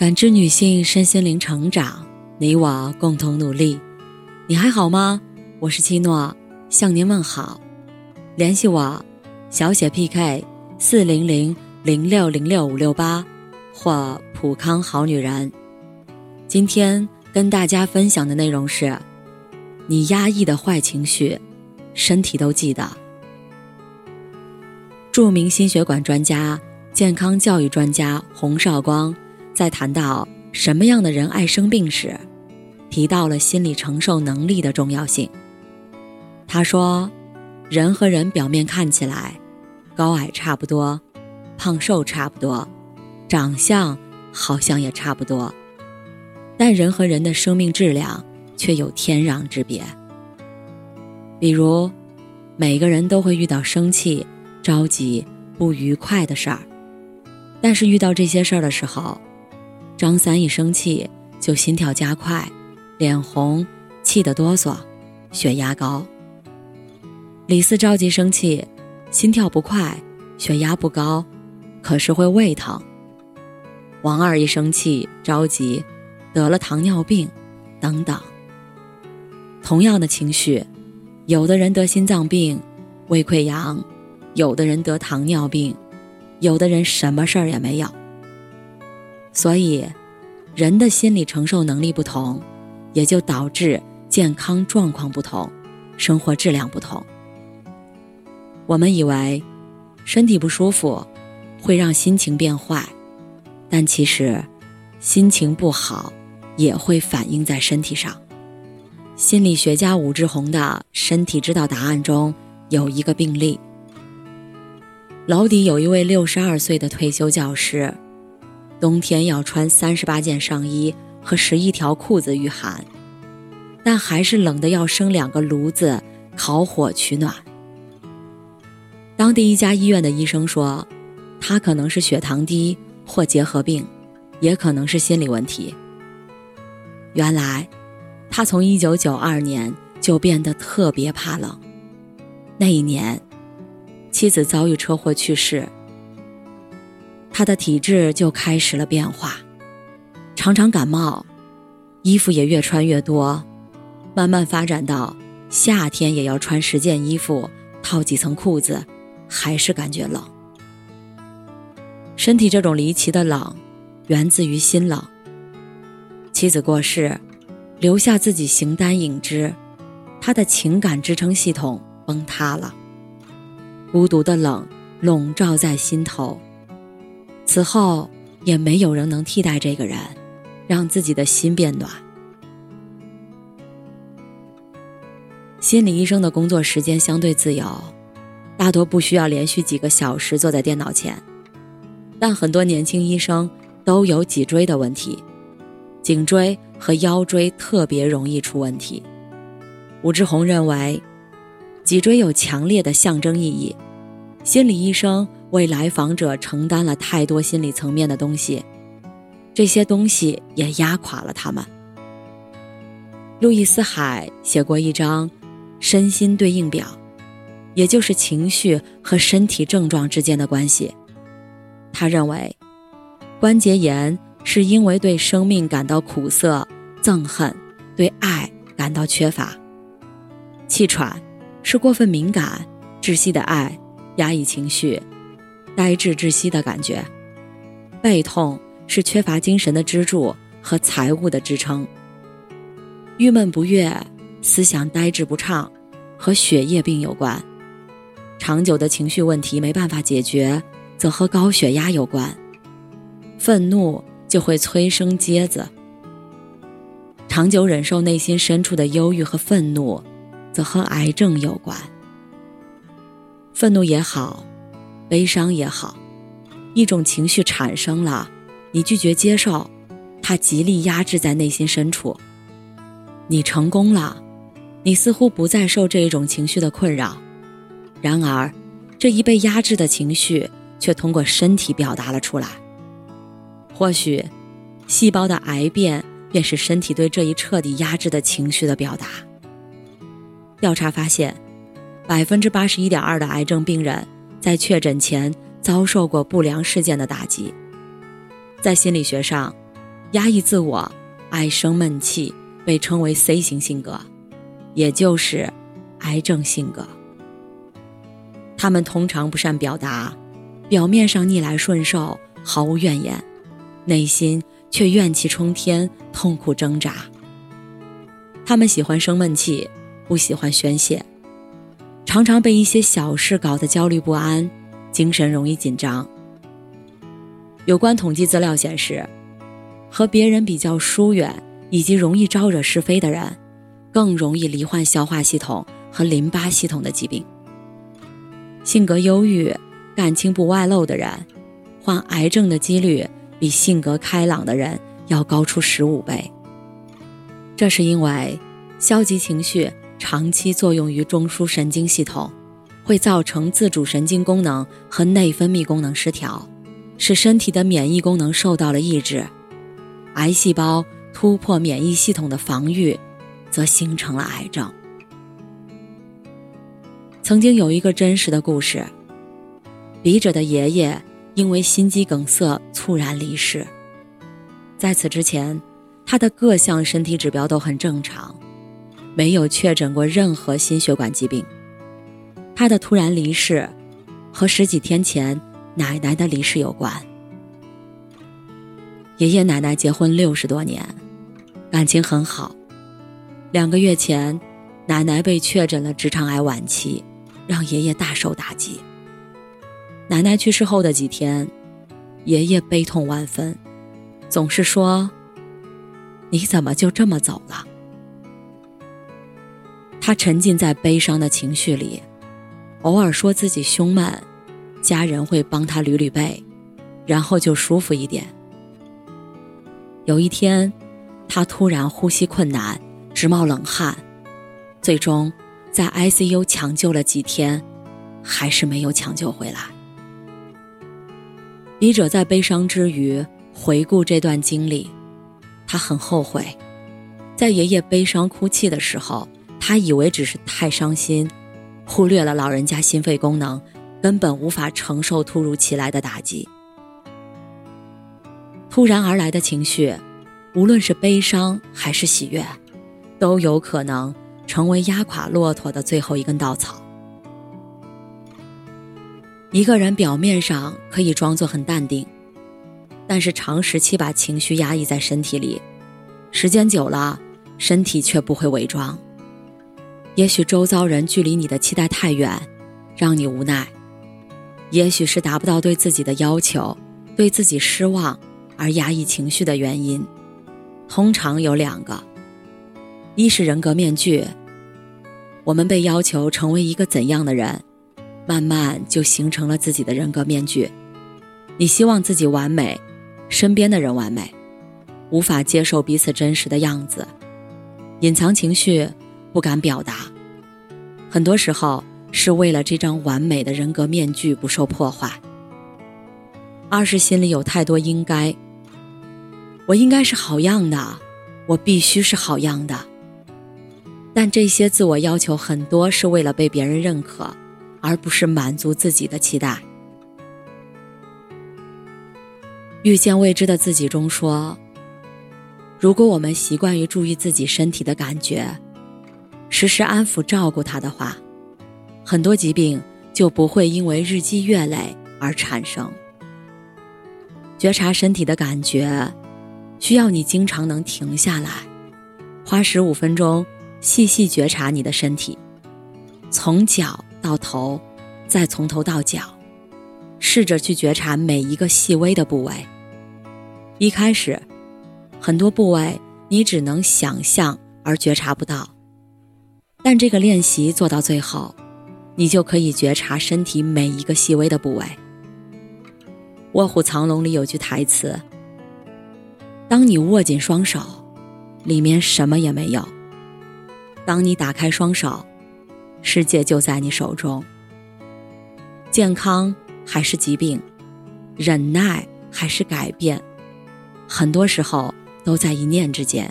感知女性身心灵成长，你我共同努力。你还好吗？我是七诺，向您问好。联系我，小写 PK 四零零零六零六五六八，或普康好女人。今天跟大家分享的内容是：你压抑的坏情绪，身体都记得。著名心血管专家、健康教育专家洪绍光。在谈到什么样的人爱生病时，提到了心理承受能力的重要性。他说：“人和人表面看起来高矮差不多，胖瘦差不多，长相好像也差不多，但人和人的生命质量却有天壤之别。比如，每个人都会遇到生气、着急、不愉快的事儿，但是遇到这些事儿的时候。”张三一生气就心跳加快，脸红，气得哆嗦，血压高。李四着急生气，心跳不快，血压不高，可是会胃疼。王二一生气着急，得了糖尿病，等等。同样的情绪，有的人得心脏病、胃溃疡，有的人得糖尿病，有的人什么事儿也没有。所以，人的心理承受能力不同，也就导致健康状况不同，生活质量不同。我们以为身体不舒服会让心情变坏，但其实心情不好也会反映在身体上。心理学家武志红的《身体知道答案》中有一个病例：楼底有一位六十二岁的退休教师。冬天要穿三十八件上衣和十一条裤子御寒，但还是冷得要生两个炉子烤火取暖。当地一家医院的医生说，他可能是血糖低或结核病，也可能是心理问题。原来，他从一九九二年就变得特别怕冷。那一年，妻子遭遇车祸去世。他的体质就开始了变化，常常感冒，衣服也越穿越多，慢慢发展到夏天也要穿十件衣服，套几层裤子，还是感觉冷。身体这种离奇的冷，源自于心冷。妻子过世，留下自己形单影只，他的情感支撑系统崩塌了，孤独的冷笼罩在心头。此后，也没有人能替代这个人，让自己的心变暖。心理医生的工作时间相对自由，大多不需要连续几个小时坐在电脑前，但很多年轻医生都有脊椎的问题，颈椎和腰椎特别容易出问题。武志红认为，脊椎有强烈的象征意义，心理医生。为来访者承担了太多心理层面的东西，这些东西也压垮了他们。路易斯·海写过一张身心对应表，也就是情绪和身体症状之间的关系。他认为，关节炎是因为对生命感到苦涩、憎恨，对爱感到缺乏；气喘是过分敏感、窒息的爱，压抑情绪。呆滞窒息的感觉，背痛是缺乏精神的支柱和财务的支撑。郁闷不悦、思想呆滞不畅，和血液病有关。长久的情绪问题没办法解决，则和高血压有关。愤怒就会催生疖子。长久忍受内心深处的忧郁和愤怒，则和癌症有关。愤怒也好。悲伤也好，一种情绪产生了，你拒绝接受，它极力压制在内心深处。你成功了，你似乎不再受这一种情绪的困扰，然而，这一被压制的情绪却通过身体表达了出来。或许，细胞的癌变便是身体对这一彻底压制的情绪的表达。调查发现，百分之八十一点二的癌症病人。在确诊前遭受过不良事件的打击，在心理学上，压抑自我、爱生闷气，被称为 C 型性格，也就是癌症性格。他们通常不善表达，表面上逆来顺受，毫无怨言，内心却怨气冲天，痛苦挣扎。他们喜欢生闷气，不喜欢宣泄，常常被一些小事搞得焦虑不安，精神容易紧张。有关统计资料显示，和别人比较疏远以及容易招惹是非的人，更容易罹患消化系统和淋巴系统的疾病。性格忧郁、感情不外露的人，患癌症的几率比性格开朗的人要高出十五倍。这是因为消极情绪长期作用于中枢神经系统，会造成自主神经功能和内分泌功能失调，使身体的免疫功能受到了抑制，癌细胞突破免疫系统的防御，则形成了癌症。曾经有一个真实的故事。笔者的爷爷因为心肌梗塞猝然离世。在此之前，他的各项身体指标都很正常，没有确诊过任何心血管疾病。他的突然离世，和十几天前奶奶的离世有关。爷爷奶奶结婚六十多年，感情很好。两个月前，奶奶被确诊了直肠癌晚期。让爷爷大受打击。奶奶去世后的几天，爷爷悲痛万分，总是说：“你怎么就这么走了？”他沉浸在悲伤的情绪里，偶尔说自己胸闷，家人会帮他捋捋背，然后就舒服一点。有一天，他突然呼吸困难，直冒冷汗，最终。在 ICU 抢救了几天，还是没有抢救回来。笔者在悲伤之余回顾这段经历，他很后悔，在爷爷悲伤哭泣的时候，他以为只是太伤心，忽略了老人家心肺功能根本无法承受突如其来的打击。突然而来的情绪，无论是悲伤还是喜悦，都有可能。成为压垮骆驼的最后一根稻草。一个人表面上可以装作很淡定，但是长时期把情绪压抑在身体里，时间久了，身体却不会伪装。也许周遭人距离你的期待太远，让你无奈；也许是达不到对自己的要求，对自己失望而压抑情绪的原因，通常有两个：一是人格面具。我们被要求成为一个怎样的人，慢慢就形成了自己的人格面具。你希望自己完美，身边的人完美，无法接受彼此真实的样子，隐藏情绪，不敢表达。很多时候是为了这张完美的人格面具不受破坏。二是心里有太多应该，我应该是好样的，我必须是好样的。但这些自我要求很多是为了被别人认可，而不是满足自己的期待。遇见未知的自己中说：“如果我们习惯于注意自己身体的感觉，时时安抚照顾他的话，很多疾病就不会因为日积月累而产生。觉察身体的感觉，需要你经常能停下来，花十五分钟。”细细觉察你的身体，从脚到头，再从头到脚，试着去觉察每一个细微的部位。一开始，很多部位你只能想象而觉察不到，但这个练习做到最后，你就可以觉察身体每一个细微的部位。《卧虎藏龙》里有句台词：“当你握紧双手，里面什么也没有。”当你打开双手，世界就在你手中。健康还是疾病，忍耐还是改变，很多时候都在一念之间。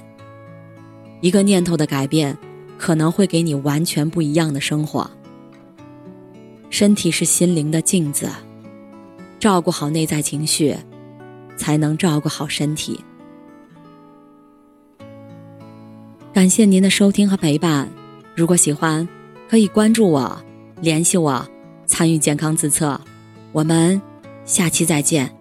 一个念头的改变，可能会给你完全不一样的生活。身体是心灵的镜子照顾好内在情绪才能照顾好身体。感谢您的收听和陪伴如果喜欢可以关注我联系我参与健康自测。我们下期再见。